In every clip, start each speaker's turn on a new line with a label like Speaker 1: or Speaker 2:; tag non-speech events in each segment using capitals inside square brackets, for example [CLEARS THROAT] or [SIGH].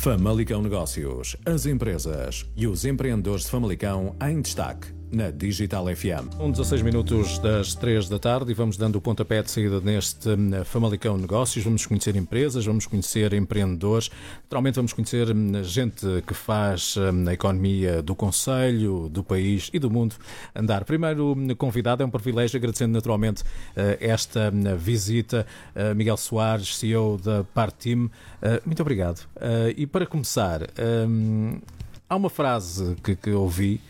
Speaker 1: Famalicão Negócios, as empresas e os empreendedores de Famalicão em destaque na Digital FM. Um 16 minutos das 3 da tarde e vamos dando o pontapé de saída neste hum, Famalicão Negócios. Vamos conhecer empresas, vamos conhecer empreendedores, naturalmente vamos conhecer hum, gente que faz hum, a economia do Conselho, do país e do mundo andar. Primeiro convidado, é um privilégio, agradecendo naturalmente eh, esta visita, eh, Miguel Soares, CEO da Partim. Eh, muito obrigado. E para começar, há uma frase que, que ouvi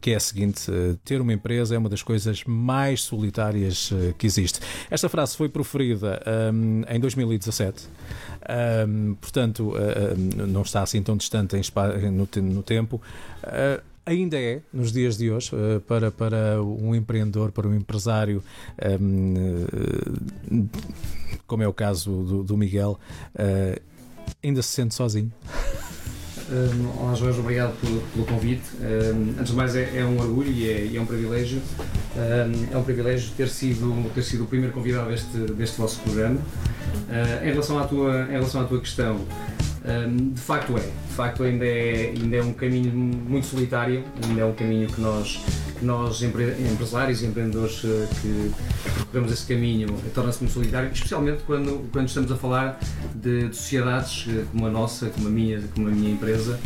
Speaker 1: que é a seguinte: ter uma empresa é uma das coisas mais solitárias eh, que existe. Esta frase foi proferida em 2017, portanto, não está assim tão distante no tempo ainda é, nos dias de hoje, para, para um empreendedor, para um empresário, como é o caso do, do Miguel, ainda se sente sozinho. [LAUGHS]
Speaker 2: Um, olá Jorge, obrigado pelo, pelo convite. Um, antes de mais é, é um orgulho e é, é um privilégio. Um, é um privilégio ter sido, ter sido o primeiro convidado deste, deste vosso programa. Uh, em, relação à tua, em relação à tua questão, de facto é, de facto ainda é, ainda é um caminho muito solitário, ainda é um caminho que nós, que nós empresários e empreendedores eh, que percorremos esse caminho torna-se muito solitário, especialmente quando, quando estamos a falar de, de, sociedades eh, como a nossa, como a minha, como a minha empresa,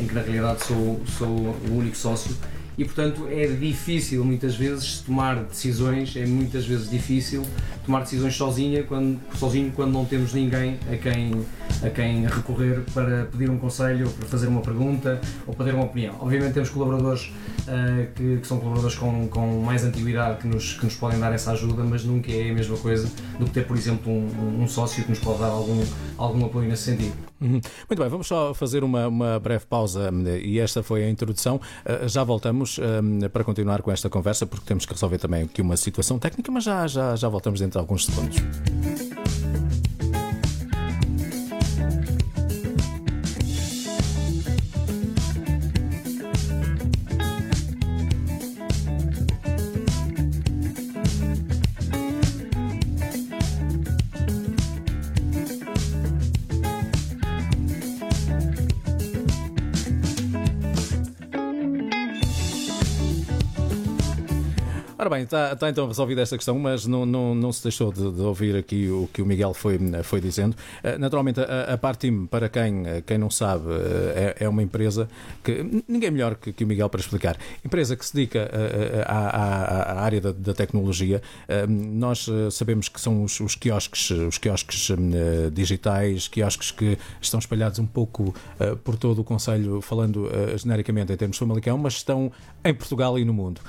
Speaker 2: em que na realidade sou, sou o único sócio e portanto é difícil muitas vezes tomar decisões, é muitas vezes difícil tomar decisões sozinha quando, sozinho quando não temos ninguém a quem, a quem recorrer para pedir um conselho, para fazer uma pergunta ou para ter uma opinião. Obviamente temos colaboradores uh, que, que, são colaboradores com, com mais antiguidade que nos, que nos podem dar essa ajuda, mas nunca é a mesma coisa do que ter, por exemplo, um, um sócio que nos pode dar algum, algum apoio nesse sentido.
Speaker 1: Uhum. Muito bem, vamos só fazer uma, uma, breve pausa e esta foi a introdução. Uh, já voltamos uh, para continuar com esta conversa porque temos que resolver também aqui uma situação técnica, mas já, já, já voltamos dentro de alguns segundos. Ora bem, está, está então resolvida esta questão, mas não, não, não se deixou de, de, ouvir aqui o que o Miguel foi, foi dizendo. Eh, naturalmente, a, a Partim, para quem, quem não sabe, eh, é, é uma empresa que ninguém melhor que, que, o Miguel para explicar. Empresa que se dedica eh, à, à, área da, da, tecnologia. Nós sabemos que são os, os quiosques, os quiosques digitais, quiosques que estão espalhados um pouco por todo o Conselho, falando genericamente em termos de Famalicão, mas estão em Portugal e no mundo.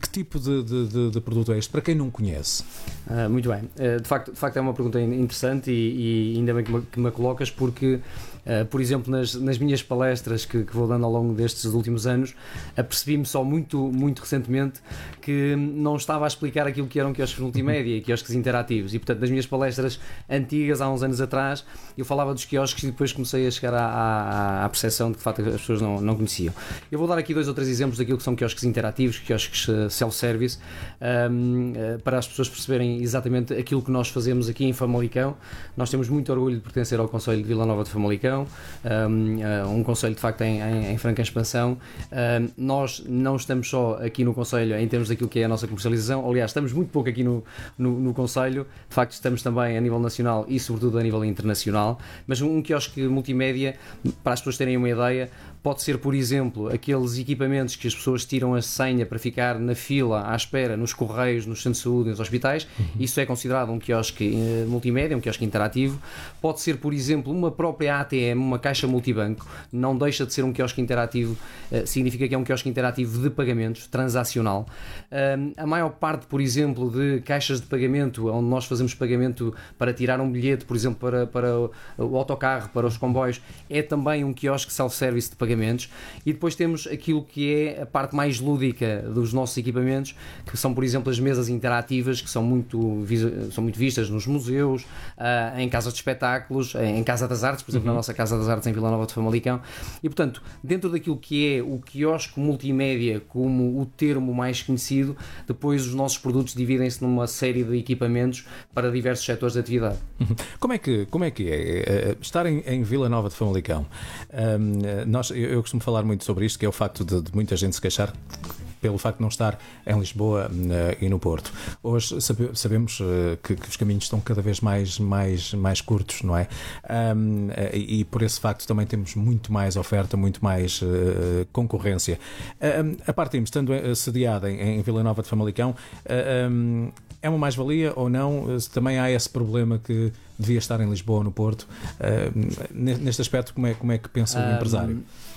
Speaker 1: Que tipo de, de, de, produto é este? Para quem não conhece.
Speaker 2: Uh, muito bem. Uh, de, facto, de facto, é uma pergunta interessante e, e ainda bem que me, que me colocas, porque Uh, por exemplo, nas, nas minhas palestras que, que, vou dando ao longo destes últimos anos, apercebi-me só muito, muito recentemente que não estava a explicar aquilo que eram quiosques multimédia e quiosques interativos. E, portanto, nas minhas palestras antigas, há uns anos atrás, eu falava dos quiosques e depois comecei a chegar à, à, à percepção de que, de facto, as pessoas não, não conheciam. Eu vou dar aqui dois ou três exemplos daquilo que são quiosques interativos, quiosques eh, self-service, um, uh, para as pessoas perceberem exatamente aquilo que nós fazemos aqui em Famalicão. Nós temos muito orgulho de pertencer ao Conselho de Vila Nova de Famalicão um, eh, um conselho de facto em, em, em franca expansão. Um, nós não estamos só aqui no conselho em termos daquilo que é a nossa comercialização, aliás, estamos muito pouco aqui no, no, no conselho, de facto estamos também a nível nacional e sobretudo a nível internacional, mas um quiosque multimédia, para as pessoas terem uma ideia, Pode ser, por exemplo, aqueles equipamentos que as pessoas tiram a senha para ficar na fila à espera nos correios, nos centros de saúde, nos hospitais. Uhum. Isso é considerado um quiosque eh, multimédia, um quiosque interativo. Pode ser, por exemplo, uma própria ATM, uma caixa multibanco. Não deixa de ser um quiosque interativo, eh, significa que é um quiosque interativo de pagamentos, transacional. a maior parte, por exemplo, de caixas de pagamento, onde nós fazemos pagamento para tirar um bilhete, por exemplo, para, para o autocarro, para os comboios, é também um quiosque self-service de pagamento pagamentos. E depois temos aquilo que é a parte mais lúdica dos nossos equipamentos, que são, por exemplo, as mesas interativas, que são muito, são muito vistas nos museus, uh, em casas de espetáculos, em Casa das Artes, por exemplo, uhum. na nossa Casa das Artes em Vila Nova de Famalicão. E, portanto, dentro daquilo que é o quiosque multimédia como o termo mais conhecido, depois os nossos produtos dividem-se numa série de equipamentos para diversos setores de atividade.
Speaker 1: Uhum. Como é que, como é, que é? é, é estar em, em Vila Nova de Famalicão, um, nós, eu, eu, costumo falar muito sobre isto, que é o facto de, de muita gente se queixar pelo facto de não estar em Lisboa uh, e no Porto. Hoje sabe, sabemos uh, que, que, os caminhos estão cada vez mais, mais, mais curtos, não é? Um, e, e, por esse facto também temos muito mais oferta, muito mais uh, concorrência. a parte estando sediada em, em Vila Nova de Famalicão, um, é uma mais-valia ou não? Também há esse problema que devia estar em Lisboa ou no Porto. Uh, neste aspecto, como é, como é que pensa o um, empresário?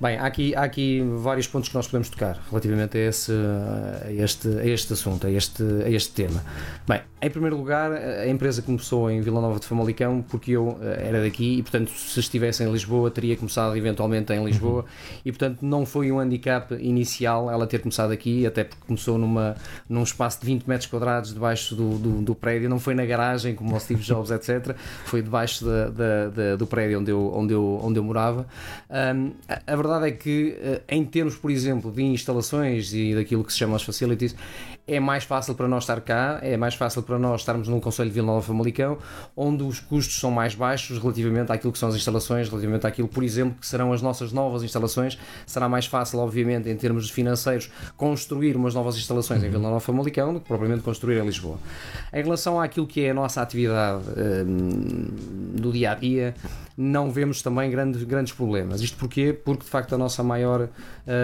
Speaker 2: Bem, há aqui, há aqui vários pontos que nós podemos tocar relativamente a, esse, a, este, a este assunto, a este, a este tema. Bem, em primeiro lugar, a empresa começou em Vila Nova de Famalicão porque eu eh, era daqui e, portanto, se estivesse em Lisboa, teria começado eventualmente em Lisboa uhum. e, portanto, não foi um handicap inicial ela ter começado aqui, até porque começou numa, num espaço de 20 metros quadrados debaixo do, do, do prédio, não foi na garagem como o Steve [LAUGHS] Jobs, etc. Foi debaixo da, da, da, do prédio onde eu, onde eu, onde eu morava. Um, a, a verdade é que, eh, em termos, por exemplo, de instalações e daquilo que se chama as facilities, é mais fácil para nós estar cá, é mais fácil para nós estarmos num Conselho de Vila Nova Famalicão, onde os custos são mais baixos relativamente àquilo que são as instalações, relativamente àquilo, por exemplo, que serão as nossas novas instalações. Será mais fácil, obviamente, em termos financeiros, construir umas novas instalações uhum. em Vila Nova Famalicão do que propriamente construir em Lisboa. Em relação àquilo que é a nossa atividade hum, do dia a dia, não vemos também grandes, grandes problemas. Isto porquê? Porque de facto a nossa maior,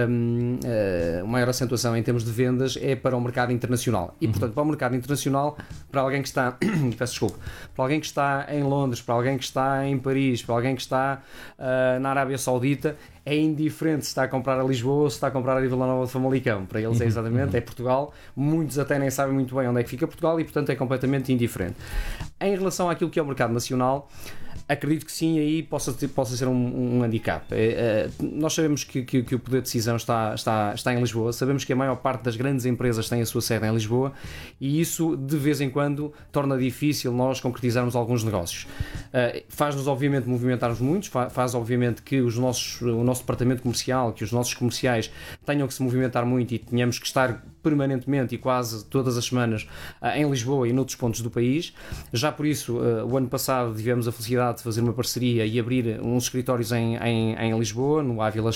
Speaker 2: um, uh, eh, maior acentuação em termos de vendas é para o mercado internacional. E uhum. portanto, para o mercado internacional, para alguém que está, [CLEARS THROAT] peço desculpa, para alguém que está em Londres, para alguém que está em Paris, para alguém que está uh, na Arábia Saudita, é indiferente se está a comprar a Lisboa ou se está a comprar a Vila Nova de Famalicão. Para eles é uhum. exatamente, uhum. é Portugal. Muitos até nem sabem muito bem onde é que fica Portugal e, portanto, é completamente indiferente. Em relação àquilo que é o mercado nacional, acredito que sim, aí possa, possa ser um, um handicap. É, é, nós sabemos que, que, que, o poder de decisão está, está, está em Lisboa, sabemos que a maior parte das grandes empresas tem a sua sede em Lisboa e isso, de vez em quando, torna difícil nós concretizarmos alguns negócios. Uh, faz-nos, obviamente, movimentarmos muitos, faz, faz, obviamente, que os nossos, o nosso departamento comercial, que os nossos comerciais tenham que se movimentar muito e tenhamos que estar permanentemente e quase todas as semanas uh, em Lisboa e noutros pontos do país. Já por isso, uh, o ano passado tivemos a felicidade de fazer uma parceria e abrir uns escritórios em, em, em Lisboa, no Avila,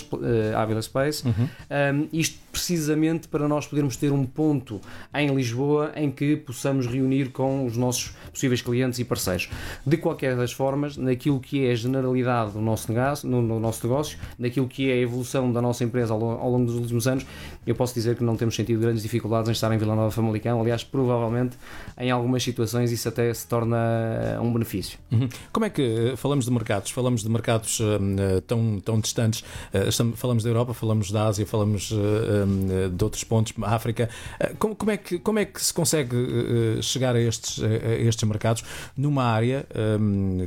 Speaker 2: Avila Space. Uhum. Um, isto precisamente para nós podermos ter um ponto em Lisboa em que possamos reunir com os nossos possíveis clientes e parceiros. De qualquer das formas, naquilo que é a generalidade do nosso negócio, no, no nosso negócio, naquilo que é a evolução da nossa empresa ao, ao, longo dos últimos anos, eu posso dizer que não temos sentido grandes dificuldades em estar em Vila Nova Famalicão. Aliás, provavelmente em algumas situações isso até se torna um benefício.
Speaker 1: Uhum. Como é que eh, falamos de mercados, falamos de mercados uh, tão, tão distantes, uh, estamos, falamos da Europa, falamos da Ásia, falamos uh, de outros pontos, África. Como, como, é que, como é que se consegue chegar a estes, a estes mercados numa área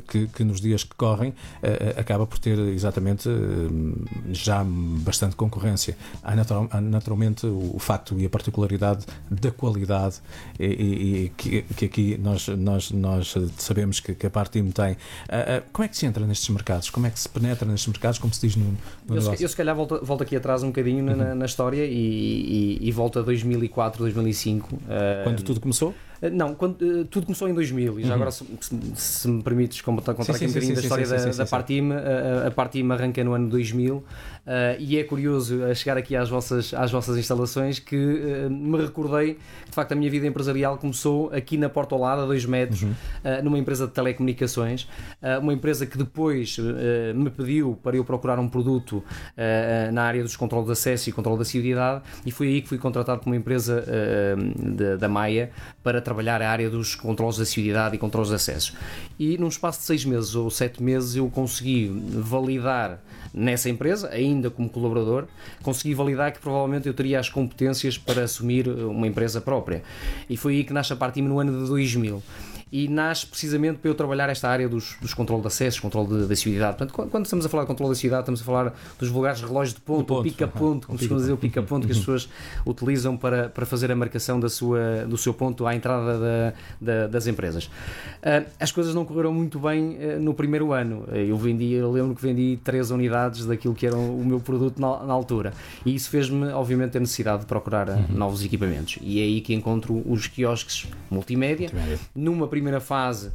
Speaker 1: que, que nos dias que correm acaba por ter exatamente já bastante concorrência? Há, natural, há naturalmente o, o, facto e a particularidade da qualidade e, e, que, que, aqui nós, nós, nós sabemos que, que a parte tem. Uh, como é que se entra nestes mercados? Como é que se penetra nestes mercados, como se diz no, no
Speaker 2: eu,
Speaker 1: negócio?
Speaker 2: Eu se calhar volto, volto aqui atrás um bocadinho uhum. na, na, história e, e, e volto a 2004, 2005. Uh,
Speaker 1: Quando tudo começou?
Speaker 2: Eh, não, quando, uh, tudo começou em 2000 e já uhum. agora, se, se, me permites contar, contar aqui um bocadinho da história sim, sim, da, da Partim, a, a Partim arranca no ano 2000 uh, e é curioso a chegar aqui às vossas, às vossas instalações que uh, me recordei que de facto a minha vida empresarial começou aqui na Porta ao lado, a 2 metros, uhum. numa empresa de telecomunicações, uma empresa que depois me pediu para eu procurar um produto na área dos controles de acesso e controle da cidade e foi aí que fui contratado por uma empresa da Maia para trabalhar a área dos controles de acessibilidade e controles de acesso. E num espaço de seis meses ou sete meses eu consegui validar nessa empresa, ainda como colaborador, consegui validar que provavelmente eu teria as competências para assumir uma empresa própria. E foi aí que nasce a Partim no ano de 2000. E nasce precisamente para eu trabalhar esta área dos, dos controle de acessos, controle da cidade. Portanto, quando estamos a falar de controle da cidade, estamos a falar dos vulgares relógios de ponto, ponto. o pica-ponto, como se dizer, o pica-ponto que as pessoas utilizam para, para fazer a marcação da sua, do seu ponto à entrada da, da, das empresas. Uh, as coisas não correram muito bem uh, no primeiro ano. Eu vendi, eu lembro que vendi três unidades daquilo que era o meu produto na, na altura. E isso fez-me, obviamente, ter necessidade de procurar uhum. novos equipamentos. E é aí que encontro os quiosques multimédia. multimédia. Numa primeira fase,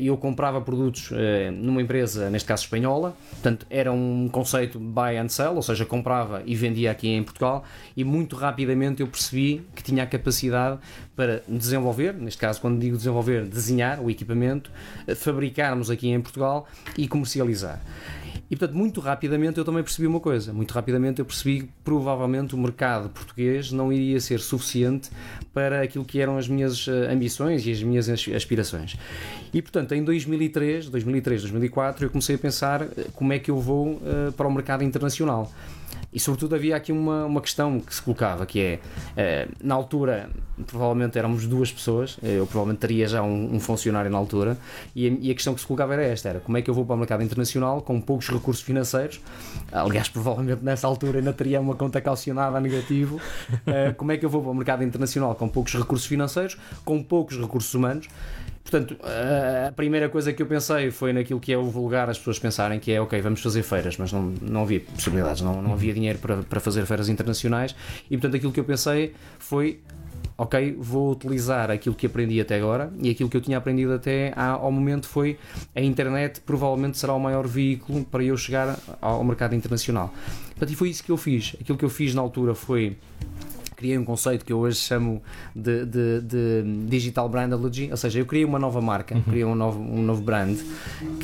Speaker 2: eu comprava produtos numa empresa, neste caso espanhola, portanto, era um conceito buy and sell, ou seja, comprava e vendia aqui em Portugal, e muito rapidamente eu percebi que tinha a capacidade para desenvolver, neste caso, quando digo desenvolver, desenhar o equipamento, fabricarmos aqui em Portugal e comercializar. E portanto, muito rapidamente eu também percebi uma coisa. Muito rapidamente eu percebi que provavelmente o mercado português não iria ser suficiente para aquilo que eram as minhas eh, ambições e as minhas aspirações. E portanto, em 2003, 2003, 2004, eu comecei a pensar eh, como é que eu vou uh, para o mercado internacional. E sobretudo havia aqui uma, uma questão que se colocava, que é, eh, na altura, provavelmente éramos duas pessoas, eu provavelmente teria já um, um funcionário na altura, e a, e a, questão que se colocava era esta, era como é que eu vou para o mercado internacional com poucos recursos financeiros, aliás, [LAUGHS] provavelmente nessa altura ainda teria uma conta calcionada a negativo, eh, como é que eu vou para o mercado internacional com poucos recursos financeiros, com poucos recursos humanos, Portanto, a primeira coisa que eu pensei foi naquilo que é o vulgar as pessoas pensarem que é ok, vamos fazer feiras, mas não, não havia possibilidades, não, não havia dinheiro para, para fazer feiras internacionais e portanto aquilo que eu pensei foi ok, vou utilizar aquilo que aprendi até agora e aquilo que eu tinha aprendido até ao momento foi a internet provavelmente será o maior veículo para eu chegar ao mercado internacional. Portanto, e foi isso que eu fiz. Aquilo que eu fiz na altura foi criei um conceito que eu hoje chamo de, de, de Digital Brandology, ou seja, eu criei uma nova marca, uhum. criei um novo, um novo brand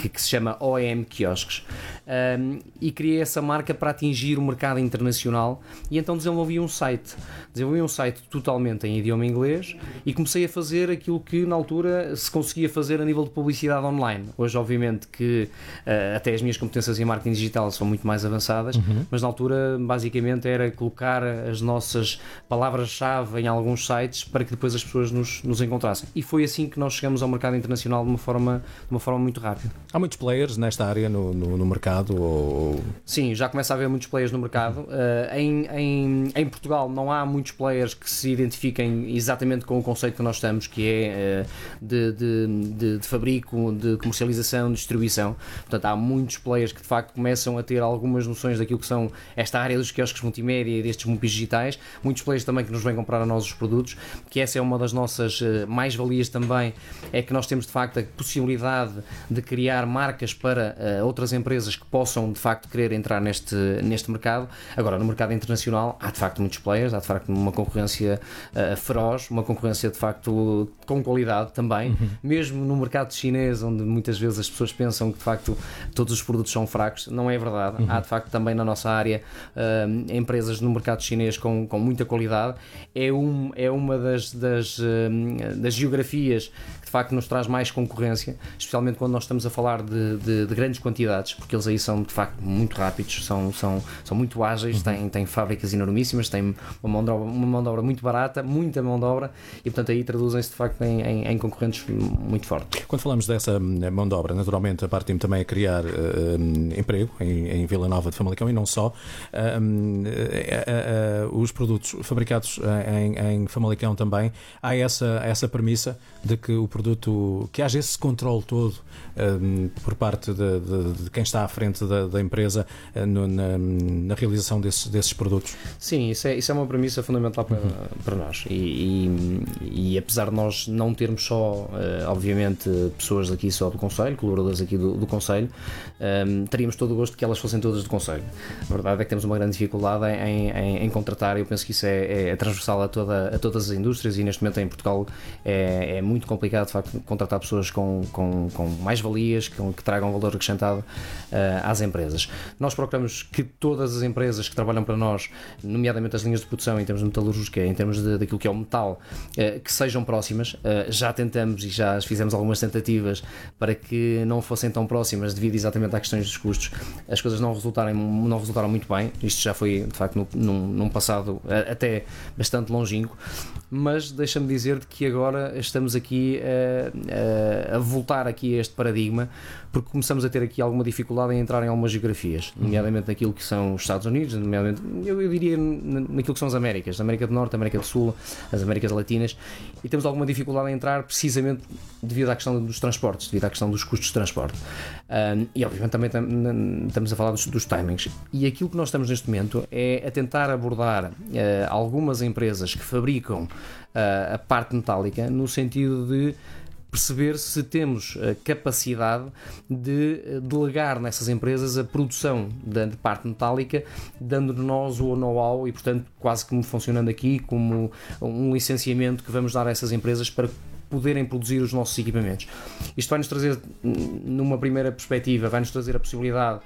Speaker 2: que, que se chama OEM Quiosques um, e criei essa marca para atingir o mercado internacional e então desenvolvi um site. Desenvolvi um site totalmente em idioma inglês e comecei a fazer aquilo que na altura se conseguia fazer a nível de publicidade online. Hoje, obviamente, que uh, até as minhas competências em marketing digital são muito mais avançadas, uhum. mas na altura basicamente era colocar as nossas palavras-chave em alguns sites para que depois as pessoas nos, nos encontrassem. E foi assim que nós chegamos ao mercado internacional de uma forma, de uma forma muito rápida.
Speaker 1: Há muitos players nesta área no, no, no mercado? Ou...
Speaker 2: Sim, já começa a haver muitos players no mercado. Uh, em, em, em, Portugal não há muitos players que se identifiquem exatamente com o conceito que nós estamos, que é uh, de, de, de, de, fabrico, de comercialização, de distribuição. Portanto, há muitos players que de facto começam a ter algumas noções daquilo que são esta área dos quiosques multimédia e destes MUPIs digitais. Muitos players também que nos vêm comprar a nós os produtos, que essa é uma das nossas eh, mais-valias também, é que nós temos de facto a possibilidade de criar marcas para uh, outras empresas que possam de facto querer entrar neste, neste mercado. Agora, no mercado internacional, há de facto muitos players, há de facto uma concorrência uh, feroz, uma concorrência de facto com qualidade também, uhum. mesmo no mercado chinês, onde muitas vezes as pessoas pensam que de facto todos os produtos são fracos, não é verdade. Uhum. Há de facto também na nossa área uh, empresas no mercado chinês com, com muita qualidade qualidade, é, um, é uma das, das, hum, das geografias que de facto nos traz mais concorrência, especialmente quando nós estamos a falar de, de, de grandes quantidades, porque eles aí são de facto muito rápidos, são, são, são muito ágeis, uhum. têm, têm fábricas enormíssimas, têm uma mão, de obra, uma mão de obra muito barata, muita mão de obra, e portanto aí traduzem-se de facto em, em, em, concorrentes muito fortes.
Speaker 1: Quando falamos dessa hum, mão de obra, naturalmente a parte também é criar uh, emprego em, em Vila Nova de Famalicão e não só. Uh, uh, os produtos fabricados em, em, Famalicão também, há essa, essa premissa de que o produto, que haja esse controle todo um, por parte de, de, de, quem está à frente da, da empresa uh, no, na, na, realização desses, desses produtos?
Speaker 2: Sim, isso é, isso é uma premissa fundamental para, uhum. para nós. E, e, e, apesar de nós não termos só, obviamente, pessoas aqui só do Conselho, colaboradores aqui do, do Conselho, um, teríamos todo o gosto que elas fossem todas do Conselho. A verdade é que temos uma grande dificuldade em, em, em contratar, eu penso que isso é, é, é transversal a, toda, a todas as indústrias e neste momento em Portugal é, é muito complicado de facto contratar pessoas com, com, com mais valias, que, que tragam valor acrescentado uh, às empresas. Nós procuramos que todas as empresas que trabalham para nós, nomeadamente as linhas de produção em termos de metalúrgica, em termos de, daquilo que é o metal, uh, que sejam próximas. Uh, já tentamos e já fizemos algumas tentativas para que não fossem tão próximas devido exatamente às questões dos custos. As coisas não, resultarem, não resultaram muito bem. Isto já foi, de facto, no, num, num passado até é bastante longínquo, mas deixa-me dizer-te que agora estamos aqui a, a, a, voltar aqui a este paradigma, porque começamos a ter aqui alguma dificuldade em entrar em algumas geografias, uhum. nomeadamente naquilo que são os Estados Unidos, nomeadamente, eu, eu diria naquilo que são as Américas, América do Norte, América do Sul, as Américas Latinas, e temos alguma dificuldade em entrar precisamente devido à questão dos transportes, devido à questão dos custos de transporte. Um, e obviamente também estamos a falar dos, dos, timings. E aquilo que nós estamos neste momento é a tentar abordar uh, algumas empresas que fabricam uh, a parte metálica no sentido de perceber se temos a capacidade de eh, delegar nessas empresas a produção da parte metálica, dando nós o know-how e, portanto, quase como funcionando aqui como um licenciamento que vamos dar a essas empresas para poderem produzir os nossos equipamentos. Isto vai-nos trazer, numa primeira perspectiva, vai-nos trazer a possibilidade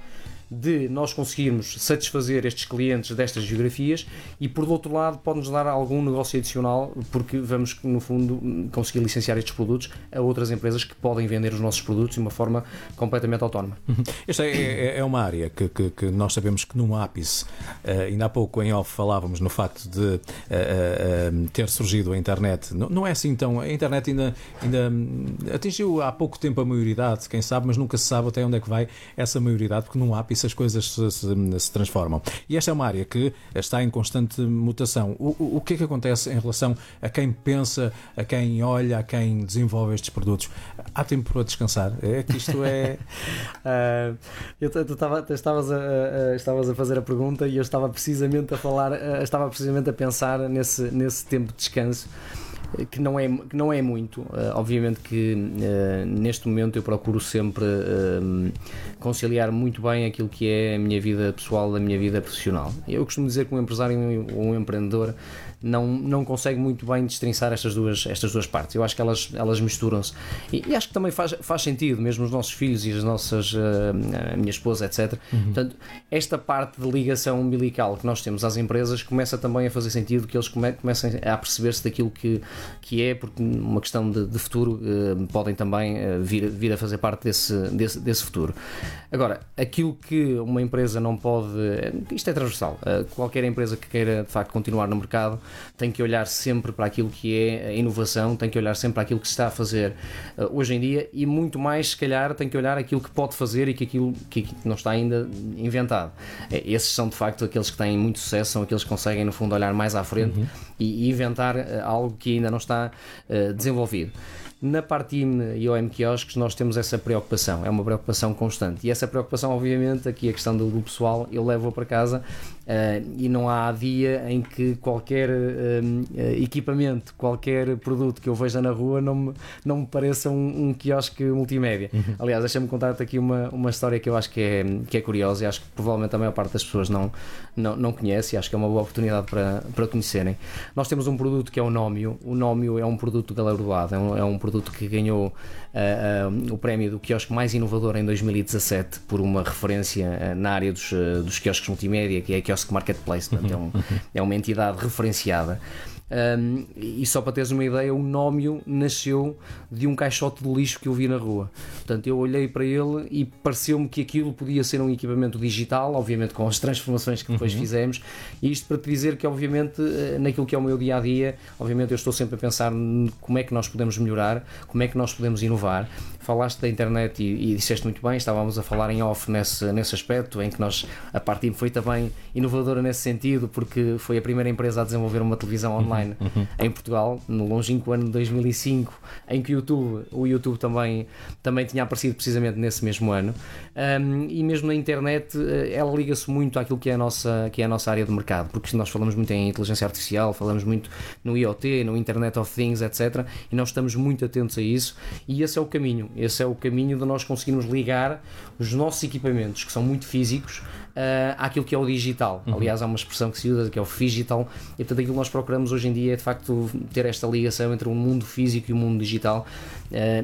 Speaker 2: de nós conseguirmos satisfazer estes clientes destas geografias e, por outro lado, pode-nos dar algum negócio adicional, porque vamos, no fundo, conseguir licenciar estes produtos a outras empresas que podem vender os nossos produtos de uma forma completamente autónoma.
Speaker 1: Uhum. Esta é, é, é, uma área que, que, que, nós sabemos que no ápice, uh, ainda há pouco em off falávamos no facto de uh, uh, ter surgido a internet. Não, não, é assim tão. A internet ainda, ainda hum, atingiu há pouco tempo a maioridade, quem sabe, mas nunca se sabe até onde é que vai essa maioridade, porque no ápice as coisas se, se, se, transformam. E esta é uma área que está em constante mutação. O, o, o, que é que acontece em relação a quem pensa, a quem olha, a quem desenvolve estes produtos? Há tempo para descansar? É que isto é.
Speaker 2: uh, [LAUGHS] eu, tu, tava, tu estavas, a, estavas a fazer a pergunta e eu estava precisamente a falar, estava precisamente a pensar nesse, nesse tempo de descanso que não é, que não é muito. Uh, obviamente que uh, neste momento eu procuro sempre uh, conciliar muito bem aquilo que é a minha vida pessoal da minha vida profissional. Eu costumo dizer que um empresário ou um empreendedor não, não consegue muito bem destrinçar estas duas, estas duas partes. Eu acho que elas, elas misturam-se. E, e, acho que também faz, faz sentido, mesmo os nossos filhos e as nossas, uh, a minha esposa, etc. Uhum. Portanto, esta parte de ligação umbilical que nós temos às empresas começa também a fazer sentido que eles come, comecem a perceber-se daquilo que, que é, porque uma questão de, de futuro uh, podem também uh, vir, vir a fazer parte desse, desse, desse futuro. Agora, aquilo que uma empresa não pode. Isto é transversal. qualquer empresa que queira de facto continuar no mercado tem que olhar sempre para aquilo que é a inovação, tem que olhar sempre para aquilo que se está a fazer uh, hoje em dia e muito mais, se calhar, tem que olhar aquilo que pode fazer e que aquilo que não está ainda inventado. Eh, esses são de facto aqueles que têm muito sucesso, são aqueles que conseguem, no fundo, olhar mais à frente uhum. e, e, inventar uh, algo que ainda não está uh, desenvolvido. Na parte IME e OM Quiosques nós temos essa preocupação, é uma preocupação constante. E essa preocupação, obviamente, aqui a questão do, do pessoal, eu levo-a para casa uh, e não há dia em que qualquer uh, equipamento, qualquer produto que eu veja na rua não me, não me pareça um, um quiosque multimédia. Uhum. Aliás, deixa-me contar-te aqui uma, uma história que eu acho que é, que é curiosa e acho que provavelmente a maior parte das pessoas não, não, não conhece e acho que é uma boa oportunidade para, para conhecerem. Nós temos um produto que é o Nómio. O Nómio é um produto galardoado, é um, é um produto que ganhou uh, uh, o prémio do quiosque mais inovador em 2017 por uma referência na área dos, dos quiosques multimédia, que é a Kiosk Marketplace, portanto, é, um, é uma entidade referenciada. Um, e só para teres uma ideia, o Nómio nasceu de um caixote de lixo que eu vi na rua. Portanto, eu olhei para ele e pareceu-me que aquilo podia ser um equipamento digital, obviamente com as transformações que depois uhum. fizemos. E isto para te dizer que, obviamente, eh, naquilo que é o meu dia a dia, obviamente eu estou sempre a pensar como é que nós podemos melhorar, como é que nós podemos inovar. Falaste da internet e, e disseste muito bem, estávamos a falar em off nesse, nesse aspecto, em que nós, a Partim foi também inovadora nesse sentido, porque foi a primeira empresa a desenvolver uma televisão online online uhum. em Portugal, no longínquo ano de 2005, em que o YouTube, o YouTube também, também tinha aparecido precisamente nesse mesmo ano. Um, e mesmo na internet, eh, ela liga-se muito àquilo que é, a nossa, que é a nossa área de mercado, porque nós falamos muito em inteligência artificial, falamos muito no IoT, no Internet of Things, etc. E nós estamos muito atentos a isso, e esse é o caminho. Esse é o caminho de nós conseguirmos ligar os nossos equipamentos, que são muito físicos, uh, àquilo que é o digital. Uhum. Aliás, há uma expressão que se usa que é o digital, e portanto aquilo que nós procuramos hoje em dia é de facto ter esta ligação entre o mundo físico e o mundo digital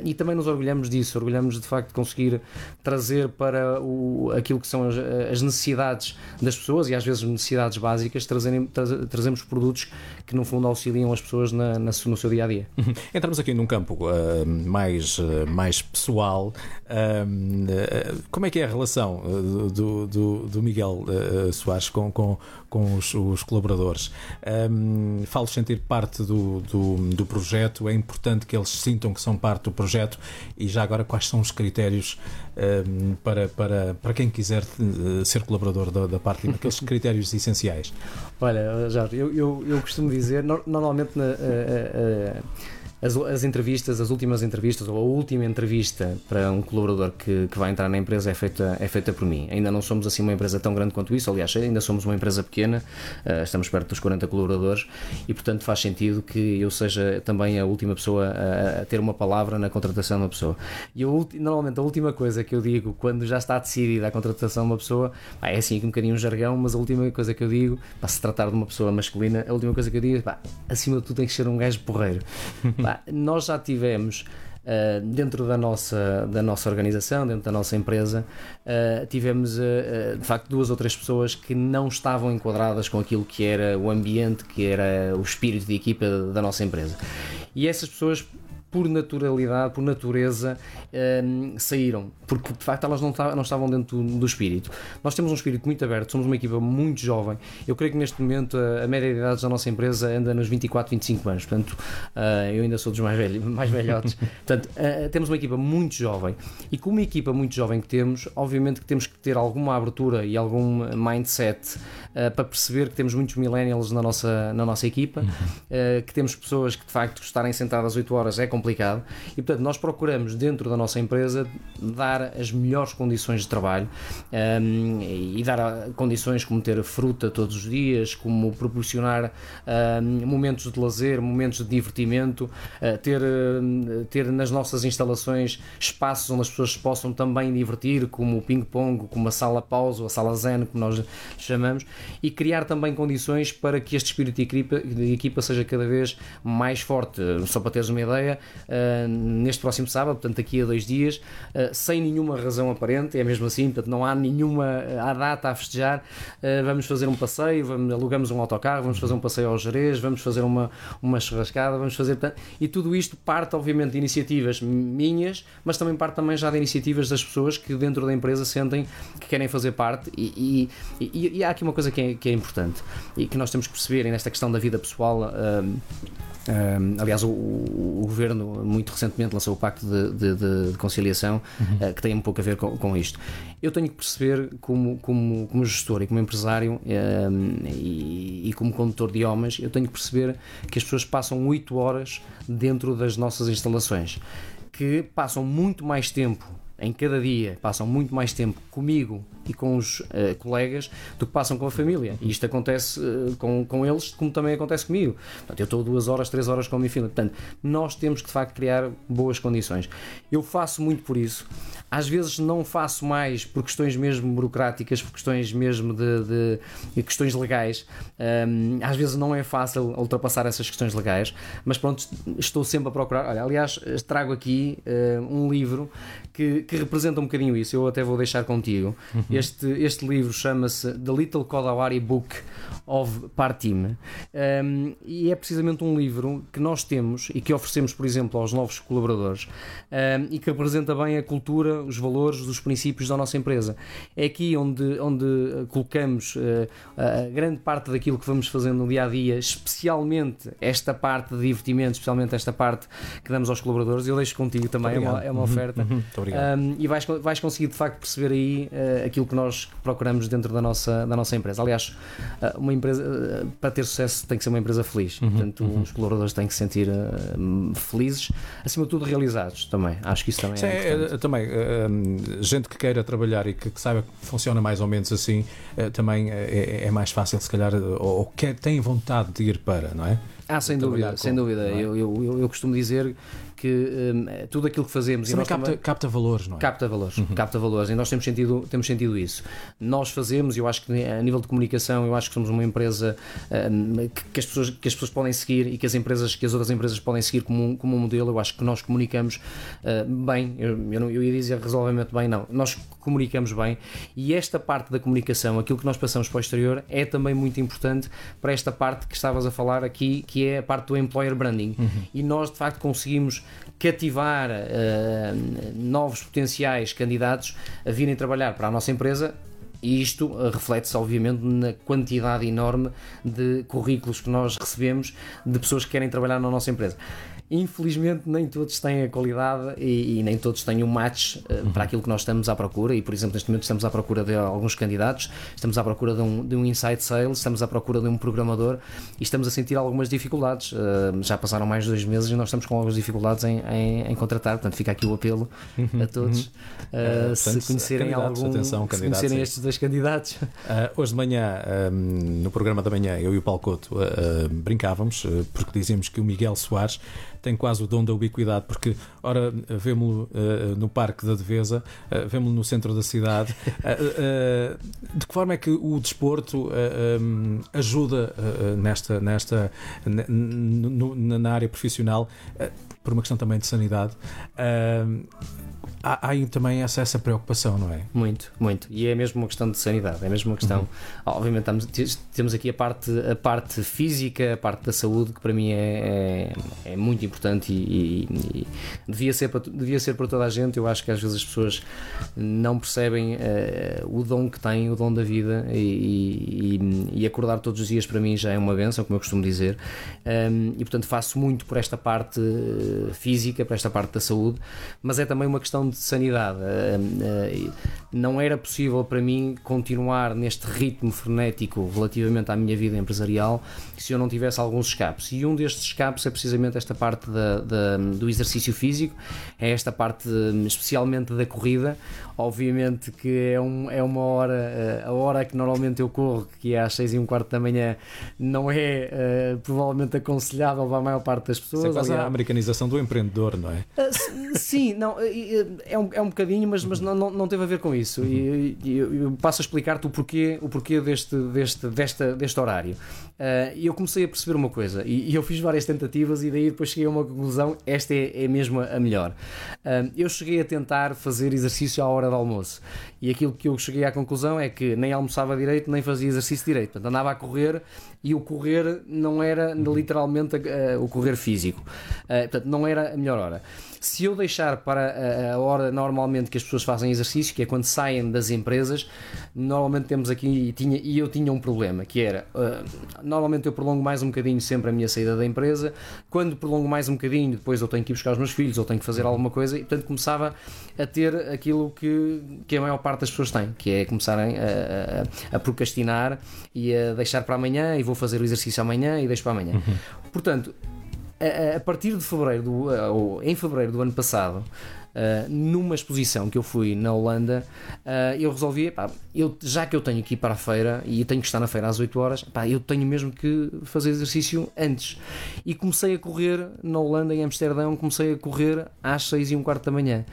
Speaker 2: e também nos orgulhamos disso, orgulhamos de facto de conseguir trazer para o, aquilo que são as, as necessidades das pessoas e às vezes necessidades básicas, trazerem, trazemos produtos que no fundo auxiliam as pessoas na, na no seu dia a dia.
Speaker 1: Uhum. Entramos aqui num campo uh, mais, uh, mais pessoal. Uh, como é que é a relação do, do, do Miguel Soares com, com, com os, os colaboradores? Um, Falo sentir parte do, do, do, projeto, é importante que eles sintam que são parte do projeto e já agora quais são os critérios um, para, para, para quem quiser ser colaborador da, da parte [LAUGHS] aqueles critérios essenciais?
Speaker 2: Olha, Jorge, eu, eu, eu costumo dizer, normalmente na, a, a, as, as, entrevistas, as últimas entrevistas ou a última entrevista para um colaborador que, que vai entrar na empresa é feita, é feita por mim. Ainda não somos assim uma empresa tão grande quanto isso, aliás, ainda somos uma empresa pequena, uh, estamos perto dos 40 colaboradores e, portanto, faz sentido que eu seja também a última pessoa a, a ter uma palavra na contratação de uma pessoa. E eu, normalmente a última coisa que eu digo quando já está decidida a contratação de uma pessoa, pá, é assim um bocadinho um jargão, mas a última coisa que eu digo, para se tratar de uma pessoa masculina, a última coisa que eu digo é pá, acima de tudo tem que ser um gajo porreiro. [LAUGHS] Pá, nós já tivemos Uh, dentro da nossa, da nossa organização, dentro da nossa empresa, uh, tivemos uh, de facto duas ou três pessoas que não estavam enquadradas com aquilo que era o ambiente, que era o espírito de equipa da nossa empresa. E essas pessoas por naturalidade, por natureza, um, ehm, saíram, porque de facto elas não, não estavam dentro do, do, espírito. Nós temos um espírito muito aberto, somos uma equipa muito jovem. Eu creio que neste momento a, a média de idade da nossa empresa anda nos 24, 25 anos, portanto, uh, eu ainda sou dos mais, velhos, [LAUGHS] mais velhotes. portanto, uh, temos uma equipa muito jovem e com uma equipa muito jovem que temos, obviamente que temos que ter alguma abertura e algum mindset uh, para perceber que temos muitos millennials na nossa, na nossa equipa, que temos pessoas que de facto estarem sentadas 8 horas é complicado complicado e, portanto, nós procuramos dentro da nossa empresa dar as melhores condições de trabalho um, e dar condições como ter fruta todos os dias, como proporcionar um, momentos de lazer, momentos de divertimento, uh, ter, uh, ter nas nossas instalações espaços onde as pessoas se possam também divertir, como o ping-pong, como a sala pausa, ou a sala zen, como nós chamamos, e criar também condições para que este espírito de equipa, de equipa seja cada vez mais forte. Só para teres uma ideia, uh, neste próximo sábado, portanto, daqui a dois dias, uh, sem nenhuma razão aparente, é mesmo assim, portanto, não há nenhuma há data a festejar. Uh, vamos fazer um passeio, vamos, alugamos um autocarro, vamos fazer um passeio ao Jerez, vamos fazer uma, uma churrascada, vamos fazer. E tudo isto parte, obviamente, de iniciativas minhas, mas também parte também já de iniciativas das pessoas que dentro da empresa sentem que querem fazer parte. E, e, e, e há aqui uma coisa que é, que é, importante e que nós temos que perceber nesta questão da vida pessoal. Um, aliás, o, o, governo muito recentemente lançou o Pacto de, de, de Conciliação, uhum. uh, que tem um pouco a ver com, com, isto. Eu tenho que perceber, como, como, como gestor e como empresário um, e, e, como condutor de homens, eu tenho que perceber que as pessoas passam 8 horas dentro das nossas instalações, que passam muito mais tempo em cada dia, passam muito mais tempo comigo e com os uh, colegas do que passam com a família. E isto acontece uh, com, com eles, como também acontece comigo. Portanto, eu estou duas horas, três horas com a minha filha. Portanto, nós temos que de facto criar boas condições. Eu faço muito por isso. Às vezes não faço mais por questões mesmo burocráticas, por questões mesmo de, de, de questões legais. Um, às vezes não é fácil ultrapassar essas questões legais, mas pronto, estou sempre a procurar. Olha, aliás, trago aqui uh, um livro que, que representa um bocadinho isso. Eu até vou deixar contigo. Uhum. Este, este livro chama-se The Little Kodawari Book of Partim um, e é precisamente um livro que nós temos e que oferecemos, por exemplo, aos novos colaboradores um, e que representa bem a cultura, os valores, os princípios da nossa empresa. É aqui onde, onde colocamos uh, a grande parte daquilo que vamos fazendo no dia a dia, especialmente esta parte de divertimento, especialmente esta parte que damos aos colaboradores. Eu deixo contigo também, é uma, é uma, oferta. Uhum, um, e vais, vais conseguir de facto perceber aí uh, aquilo que nós procuramos dentro da nossa, da nossa empresa. Aliás, uh, uma empresa, uh, para ter sucesso, tem que ser uma empresa feliz. Uhum, Portanto, uhum. os colaboradores têm que se sentir felizes, acima de tudo realizados também. Acho que isso também
Speaker 1: Sim,
Speaker 2: é,
Speaker 1: é também, gente que queira trabalhar e que, que, saiba que funciona mais ou menos assim, também é, é, mais fácil, se calhar, ou, ou quer, tem vontade de ir para, não é?
Speaker 2: Ah, sem dúvida, com, sem dúvida. É? Eu, eu, eu, costumo dizer que um, tudo aquilo que fazemos
Speaker 1: também capta, também, capta valores, não é?
Speaker 2: Capta valores, uhum. capta valores e nós temos sentido, temos sentido isso. Nós fazemos, eu acho que a nível de comunicação, eu acho que somos uma empresa um, que, que, as pessoas, que as pessoas podem seguir e que as empresas, que as outras empresas podem seguir como um, como um modelo. Eu acho que nós comunicamos uh, bem, eu, eu, não, eu ia dizer razoavelmente bem, não. Nós comunicamos bem e esta parte da comunicação, aquilo que nós passamos para o exterior, é também muito importante para esta parte que estavas a falar aqui, que é a parte do employer branding. Uhum. E nós de facto conseguimos cativar uh, novos potenciais candidatos a virem trabalhar para a nossa empresa e isto uh, reflete-se, obviamente, na quantidade enorme de currículos que nós recebemos de pessoas que querem trabalhar na nossa empresa. Infelizmente, nem todos têm a qualidade e, e nem todos têm o um match uh, para aquilo que nós estamos à procura. E, por exemplo, neste momento estamos à procura de alguns candidatos, estamos à procura de um, de um inside sales, estamos à procura de um programador e estamos a sentir algumas dificuldades. Uh, já passaram mais de dois meses e nós estamos com algumas dificuldades em, em, em contratar. Portanto, fica aqui o apelo uhum. a todos. Uh, se conhecerem algum, atenção, se conhecerem estes dois candidatos.
Speaker 1: hoje de manhã, um, no programa da manhã, eu e o Paulo Couto brincávamos, porque dizíamos que o Miguel Soares tem quase o dom da ubiquidade, porque, ora, vemos-lo uh, no Parque da Devesa, uh, vemos-lo no centro da cidade. Uh, [LAUGHS] de que forma é que o desporto um, ajuda nesta, nesta na área profissional, por uma questão também de sanidade? Há, há também essa, essa preocupação, não é?
Speaker 2: Muito, muito. E é mesmo uma questão de sanidade, é mesmo uma questão. Uhum. Obviamente, estamos, temos aqui a parte, a parte física, a parte da saúde, que para mim é, é, é muito importante e, e, e, devia, ser para, devia ser para toda a gente. Eu acho que às vezes as pessoas não percebem uh, o dom que têm, o dom da vida, e, e, acordar todos os dias para mim já é uma benção, como eu costumo dizer. Um, e portanto, faço muito por esta parte eh, física, por esta parte da saúde, mas é também uma questão de sanidade. Eh, eh, não era possível para mim continuar neste ritmo frenético relativamente à minha vida empresarial se eu não tivesse alguns escapes. E um destes escapes é precisamente esta parte da, da, do exercício físico, é esta parte especialmente da corrida. Obviamente que é, um, é uma hora, eh, a hora que normalmente eu corro, que é às 6 e um quarto da manhã, não é uh, provavelmente aconselhável para a maior parte das pessoas. Isso
Speaker 1: é quase a americanização do empreendedor, não é?
Speaker 2: Uh, sim, não, é um, é um bocadinho, mas, mas não, não teve a ver com isso. E, e eu passo a explicar-te o porquê, o porquê deste, deste, desta, deste horário. Uh, e eu comecei a perceber uma coisa, e, e, eu fiz várias tentativas, e daí depois cheguei a uma conclusão: esta é, é mesmo a melhor. Uh, eu cheguei a tentar fazer exercício à hora do almoço, e aquilo que eu cheguei à conclusão é que nem almoçava direito, nem fazia exercício direito. Portanto, andava a correr e o correr não era literalmente uh, o correr físico. portanto, não era a melhor hora. Se eu deixar para a, a, hora normalmente que as pessoas fazem exercício, que é quando saem das empresas, normalmente temos aqui, e, tinha, e eu tinha um problema, que era, uh, normalmente eu prolongo mais um bocadinho sempre a minha saída da empresa, quando prolongo mais um bocadinho, depois eu tenho que ir buscar os meus filhos, ou tenho que fazer alguma coisa, e portanto começava a ter aquilo que, que a maior parte das pessoas tem, que é começarem a, a, a procrastinar e a deixar para amanhã, e vou fazer o exercício amanhã e deixo para amanhã. Uhum. Portanto, a, a partir de fevereiro, do, ou em fevereiro do ano passado, Uh, numa exposição que eu fui na Holanda, uh, eu resolvi, pá, eu, já que eu tenho que ir para a feira e tenho que estar na feira às 8 horas, pá, eu tenho mesmo que fazer exercício antes. E comecei a correr na Holanda, em Amsterdão, comecei a correr às 6 e um quarto da manhã.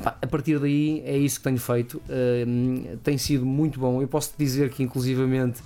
Speaker 2: A partir daí é isso que tenho feito, uh, tem sido muito bom. Eu posso te dizer que, inclusivamente,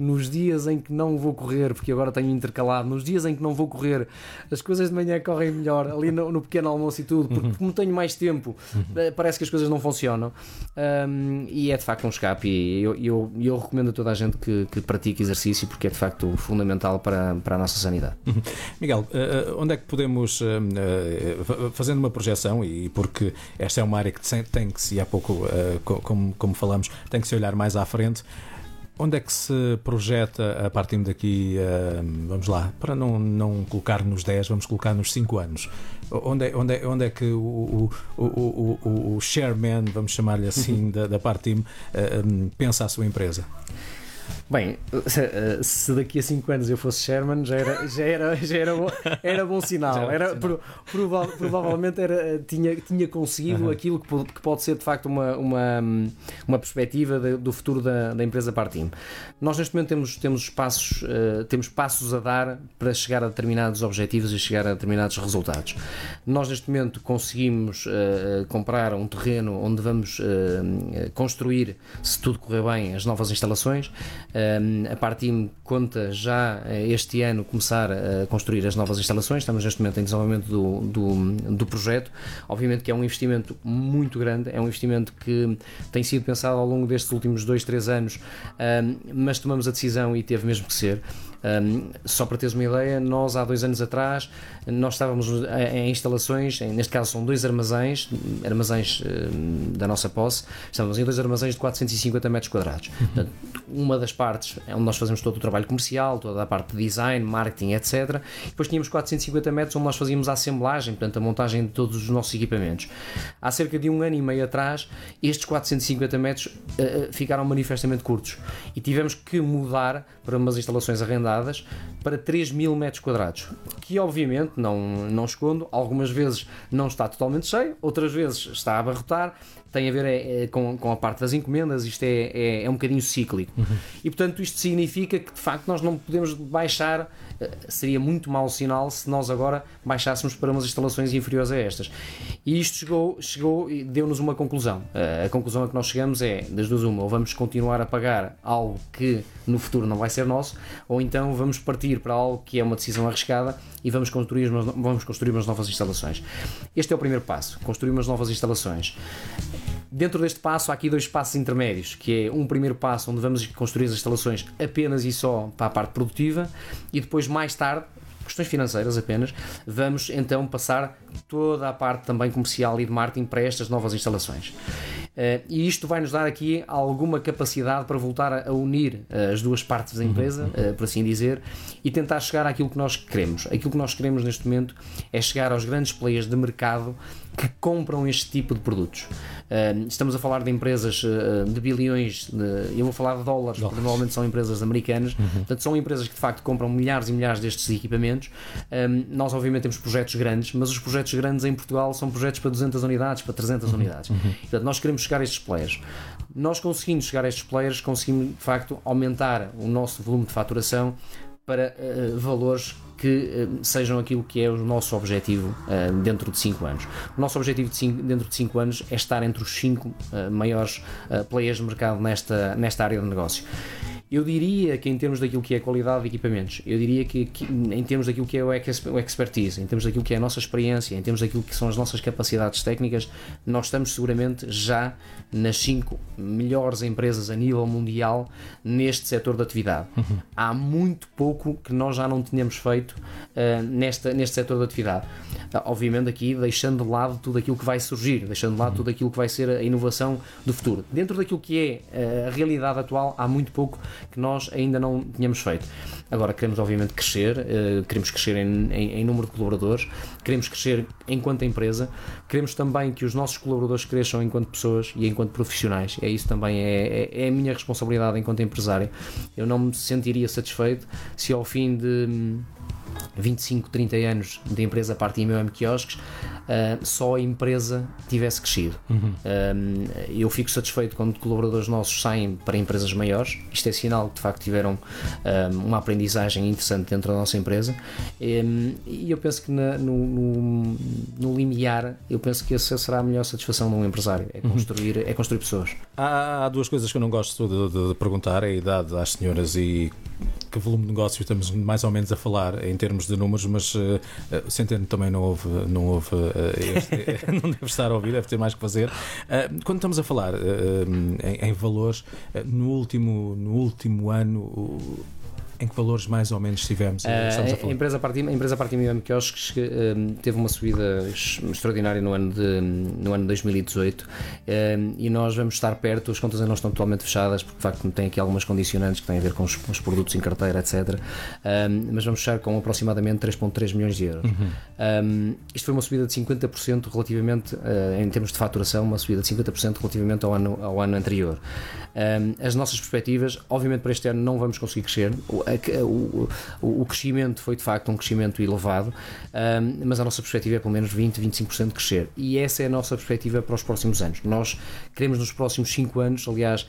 Speaker 2: nos dias em que não vou correr, porque agora tenho intercalado, nos dias em que não vou correr, as coisas de manhã correm melhor, ali no, no pequeno almoço e tudo, porque uhum. como tenho mais tempo, uhum. Eh, parece que as coisas não funcionam. Um, e é de facto um escape. E eu, eu, eu recomendo a toda a gente que, que pratique exercício, porque é de facto fundamental para, para a nossa sanidade.
Speaker 1: Uhum. Miguel, uh, onde é que podemos, uh, fazendo uma projeção, e porque esta é uma área que tem que se, há pouco, como, como falamos, tem que se olhar mais à frente. Onde é que se projeta, a partir daqui, uh, vamos lá, para não, não colocar nos 10, vamos colocar nos 5 anos? Onde é, onde é, onde é que o, o, o, o, o chairman, vamos chamar-lhe assim, [LAUGHS] da, da parte uh, um, pensa a sua empresa?
Speaker 2: Bem, se daqui a 5 anos eu fosse Sherman, já era, já era, já era, bom, era bom sinal. Era, prova, provavelmente era, tinha, tinha conseguido uhum. aquilo que, que, pode ser de facto uma, uma, uma perspectiva de, do futuro da, da empresa Partim. Nós neste momento temos, temos, passos, uh, temos passos a dar para chegar a determinados objetivos e chegar a determinados resultados. Nós neste momento conseguimos uh, comprar um terreno onde vamos uh, construir, se tudo correr bem, as novas instalações a Partim conta já eh, este ano começar a construir as novas instalações, estamos neste momento em desenvolvimento do, do, do projeto. Obviamente que é um investimento muito grande, é um investimento que tem sido pensado ao longo destes últimos dois, três anos, mas tomamos a decisão e teve mesmo que ser. Um, só para teres uma ideia, nós há dois anos atrás nós estávamos em instalações, neste caso são dois armazéns, armazéns da nossa posse, estávamos em dois armazéns de 450 metros quadrados. Uhum. Uma das partes é onde nós fazemos todo o trabalho comercial, toda a parte de design, marketing, etc. Depois tínhamos 450 metros onde nós fazíamos a assemblagem, portanto, a montagem de todos os nossos equipamentos. Há cerca de um ano e meio atrás, estes 450 metros uh, ficaram manifestamente curtos e tivemos que mudar para umas instalações arrendadas para 3 mil metros quadrados, que obviamente, não, não escondo, algumas vezes não está totalmente cheio, outras vezes está a abarrotar, tem a ver é, é, com, com a parte das encomendas, isto é, é, é um bocadinho cíclico. Uhum. E portanto, isto significa que de facto nós não podemos baixar, eh, seria muito mau sinal se nós agora baixássemos para umas instalações inferiores a estas. E isto chegou, chegou e deu-nos uma conclusão. Eh, a conclusão a que nós chegamos é, das duas, uma, ou vamos continuar a pagar algo que no futuro não vai ser nosso, ou então vamos partir para algo que é uma decisão arriscada e vamos construir, vamos construir umas novas instalações. Este é o primeiro passo, construir umas novas instalações. Dentro deste passo há aqui dois passos intermédios, que é um primeiro passo onde vamos construir as instalações apenas e só para a parte produtiva e depois mais tarde questões financeiras apenas, vamos então passar toda a parte também comercial e de marketing para estas novas instalações. Uh, e isto vai nos dar aqui alguma capacidade para voltar a unir uh, as duas partes da empresa, uh, por assim dizer, e tentar chegar àquilo que nós queremos. Aquilo que nós queremos neste momento é chegar aos grandes players de mercado que compram este tipo de produtos. Uh, estamos a falar de empresas uh, de bilhões, de, eu vou falar de dólares, dólares. porque normalmente são empresas americanas, uhum. portanto, são empresas que de facto compram milhares e milhares destes equipamentos. Um, nós, obviamente, temos projetos grandes, mas os projetos grandes em Portugal são projetos para 200 unidades, para 300 uhum. unidades. Uhum. Portanto, nós queremos chegar a estes players. Nós conseguindo chegar a estes players, conseguimos de facto aumentar o nosso volume de faturação para uh, valores que uh, sejam aquilo que é o nosso objetivo uh, dentro de 5 anos. O nosso objetivo de cinco, dentro de 5 anos é estar entre os 5 maiores players de mercado nesta, nesta área de negócio. Eu diria que em termos daquilo que é a qualidade de equipamentos, eu diria que, que, em termos daquilo que é o expertise, em termos daquilo que é a nossa experiência, em termos daquilo que são as nossas capacidades técnicas, nós estamos seguramente já nas 5 melhores empresas a nível mundial neste setor de atividade. Uhum. Há muito pouco que nós já não tínhamos feito uh, nesta, neste setor de atividade. Uh, obviamente aqui deixando de lado tudo aquilo que vai surgir, deixando de lado uhum. tudo aquilo que vai ser a inovação do futuro. Dentro daquilo que é uh, a realidade atual, há muito pouco que nós ainda não tínhamos feito. Agora queremos obviamente crescer, uh, queremos crescer em, em, em, número de colaboradores, queremos crescer enquanto empresa, queremos também que os nossos colaboradores cresçam enquanto pessoas e enquanto profissionais. É isso também é, é, é a minha responsabilidade enquanto empresário. Eu não me sentiria satisfeito se ao fim de 25, 30 anos de empresa a parte de M Quiosques, uh, só a empresa tivesse crescido. Uhum. Uh, eu fico satisfeito quando colaboradores nossos saem para empresas maiores. Isto é sinal que de facto tiveram uh, uma aprendizagem interessante dentro da nossa empresa. Um, e eu penso que na, no, no, no, limiar, eu penso que essa será a melhor satisfação de um empresário: é uhum. construir, uhum. é construir pessoas.
Speaker 1: Há, há, duas coisas que eu não gosto de, de, de perguntar: é a idade às senhoras e que volume de negócio estamos mais ou menos a falar em termos de números, mas uh, Centeno também não houve, não houve uh, este, [LAUGHS] não deve estar a ouvir, deve ter mais que fazer. Uh, quando estamos a falar em, em, valores, no último, no último ano em que valores mais ou menos tivemos? Uh,
Speaker 2: a, a, empresa Partim, a empresa Partim IM Quiosques uh, teve uma subida extraordinária no ano de, no ano de 2018 uh, e nós vamos estar perto, as contas ainda não estão totalmente fechadas porque de facto tem aqui algumas condicionantes que têm a ver com os, com os produtos em carteira, etc. mas vamos fechar com aproximadamente 3,3 milhões de euros. Uhum. Um, isto foi uma subida de 50% relativamente, em termos de faturação, uma subida de 50% relativamente ao ano, ao ano anterior. As nossas perspectivas, obviamente para este ano não vamos conseguir crescer, o, o, o, crescimento foi de facto um crescimento elevado, um, mas a nossa perspectiva é pelo menos 20, 25% de crescer e essa é a nossa perspectiva para os próximos anos. Nós queremos nos próximos 5 anos, aliás,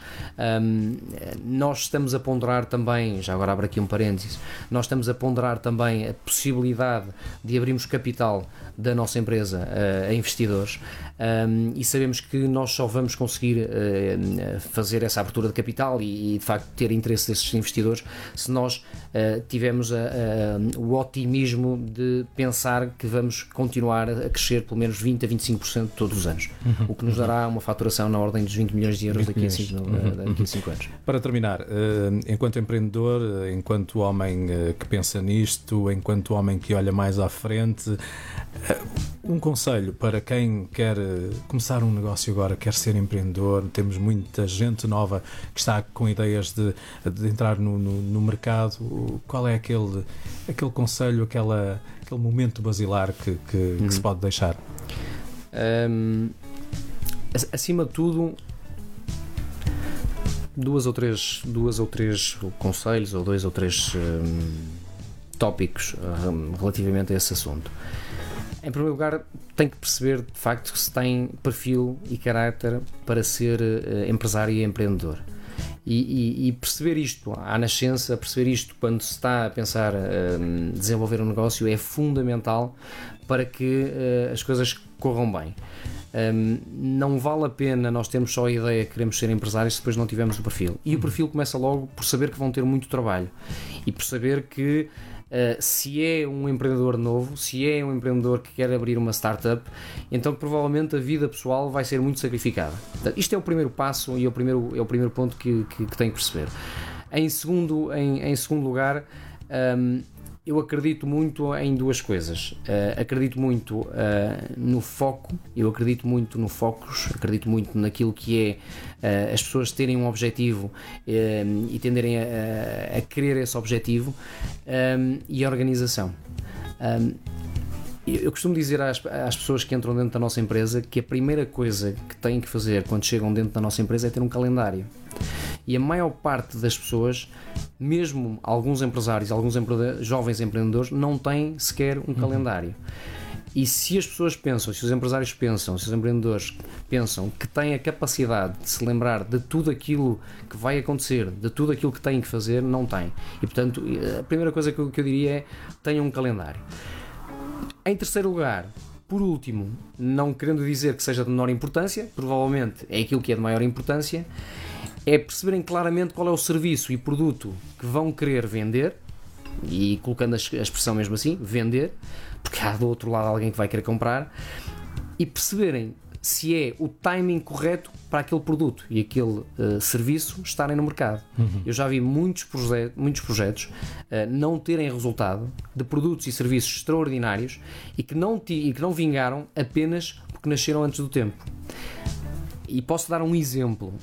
Speaker 2: um, nós estamos a ponderar também, já agora abro aqui um parênteses, nós estamos a ponderar também a possibilidade de abrirmos capital da nossa empresa uh, a investidores um, e sabemos que nós só vamos conseguir uh, fazer essa abertura de capital e, e, de facto ter interesse desses investidores se nós uh, tivermos a, a, o otimismo de pensar que vamos continuar a crescer pelo menos 20 a 25% todos os anos, uhum. o que nos dará uma faturação na ordem dos 20 milhões de euros daqui a, 5, uhum. daqui a 5 anos.
Speaker 1: Para terminar, enquanto empreendedor, enquanto homem que pensa nisto, enquanto homem que olha mais à frente, um conselho para quem quer começar um negócio agora, quer ser empreendedor, temos muita gente nova que está com ideias de, de entrar no, no, no, mercado. Qual é aquele, aquele conselho, aquela, aquele momento basilar que, que, uhum. que se uhum. pode deixar? Um,
Speaker 2: acima de tudo, duas ou três, duas ou três conselhos ou dois ou três um, tópicos um, relativamente a esse assunto. Em primeiro lugar, tem que perceber de facto se tem perfil e caráter para ser uh, empresário e empreendedor. E, e, e, perceber isto à nascença, perceber isto quando se está a pensar uh, desenvolver um negócio é fundamental para que uh, as coisas corram bem. Um, não vale a pena nós termos só a ideia que queremos ser empresários se depois não tivermos o perfil. E o perfil começa logo por saber que vão ter muito trabalho e por saber que Uh, se é um empreendedor novo, se é um empreendedor que quer abrir uma startup, então provavelmente a vida pessoal vai ser muito sacrificada. Isto é o primeiro passo e é o primeiro, é o primeiro ponto que, que, que tem que perceber. Em segundo, em, em segundo lugar, um, ehm, eu acredito muito em duas coisas. Uh, acredito muito uh, no foco, eu acredito muito no focos, acredito muito naquilo que é uh, as pessoas terem um objetivo e tenderem a, a, querer esse objetivo um, e a organização. Um, eu costumo dizer às, às, pessoas que entram dentro da nossa empresa que a primeira coisa que têm que fazer quando chegam dentro da nossa empresa é ter um calendário. E a maior parte das pessoas, mesmo alguns empresários, alguns empre jovens empreendedores, não têm sequer um uhum. calendário. E se as pessoas pensam, se os empresários pensam, se os empreendedores pensam que têm a capacidade de se lembrar de tudo aquilo que vai acontecer, de tudo aquilo que têm que fazer, não têm. E portanto, a primeira coisa que eu, que eu diria é tenham um calendário. Em terceiro lugar, por último, não querendo dizer que seja de menor importância, provavelmente é aquilo que é de maior importância, é perceberem claramente qual é o serviço e produto que vão querer vender, e colocando a expressão mesmo assim, vender, porque há do outro lado alguém que vai querer comprar, e perceberem se é o timing correto para aquele produto e aquele uh, serviço estarem no mercado. Uhum. Eu já vi muitos, proje muitos projetos uh, não terem resultado de produtos e serviços extraordinários e que, não e que não vingaram apenas porque nasceram antes do tempo. E posso dar um exemplo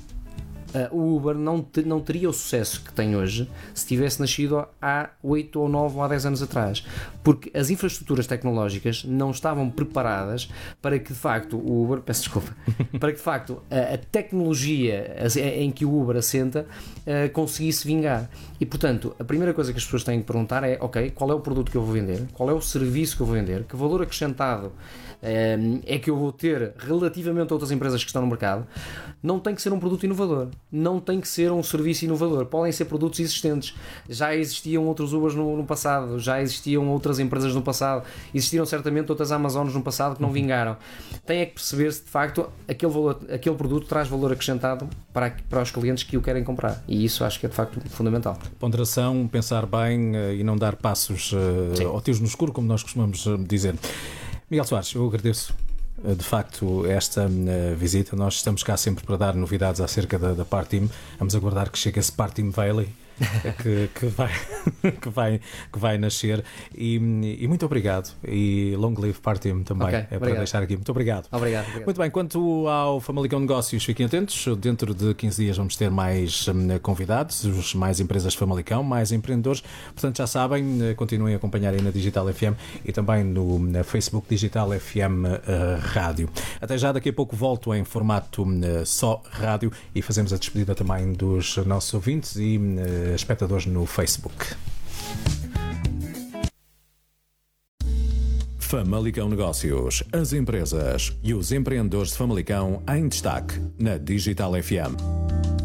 Speaker 2: uh, o Uber não, te, não teria o sucesso que tem hoje se tivesse nascido há 8 ou 9 ou há 10 anos atrás. Porque as infraestruturas tecnológicas não estavam preparadas para que de facto o Uber, [LAUGHS] peço desculpa, para que de facto a, a tecnologia em que o Uber assenta uh, conseguisse vingar. E portanto, a primeira coisa que as pessoas têm que perguntar é: ok, qual é o produto que eu vou vender? Qual é o serviço que eu vou vender? Que valor acrescentado é que eu vou ter relativamente a outras empresas que estão no mercado, não tem que ser um produto inovador, não tem que ser um serviço inovador, podem ser produtos existentes. Já existiam outros Ubers no, no passado, já existiam outras empresas no passado, existiram certamente outras Amazonas no passado que não uhum. vingaram. Tem é que perceber se de facto aquele, valor, aquele produto traz valor acrescentado para, para os clientes que o querem comprar. E isso acho que é de facto fundamental.
Speaker 1: Ponderação, pensar bem eh, e não dar passos uh, ao tiros no escuro, como nós costumamos eh, dizer. Miguel Soares, eu agradeço eh, de facto esta uh, visita. Nós estamos cá sempre para dar novidades acerca da, da. Vamos aguardar que chegue esse Partim Valley que, que, vai, [LAUGHS] que, vai, que vai nascer. E, e muito obrigado. E long live Party também. Okay, é para deixar aqui. Muito obrigado.
Speaker 2: obrigado. Obrigado.
Speaker 1: Muito bem, quanto ao Famalicão Negócios, fiquem atentos. Dentro de 15 dias vamos ter mais hum, convidados, mais empresas de Famalicão, mais empreendedores. Portanto, já sabem, continuem a acompanhar aí na Digital FM e também no Facebook Digital FM uh, eh, Rádio. Até já, daqui a pouco volto em formato uh, só rádio e fazemos a despedida também dos nossos ouvintes e uh, espectadores no Facebook. Famalicão Negócios, as empresas e os empreendedores de Famalicão em destaque na Digital FM.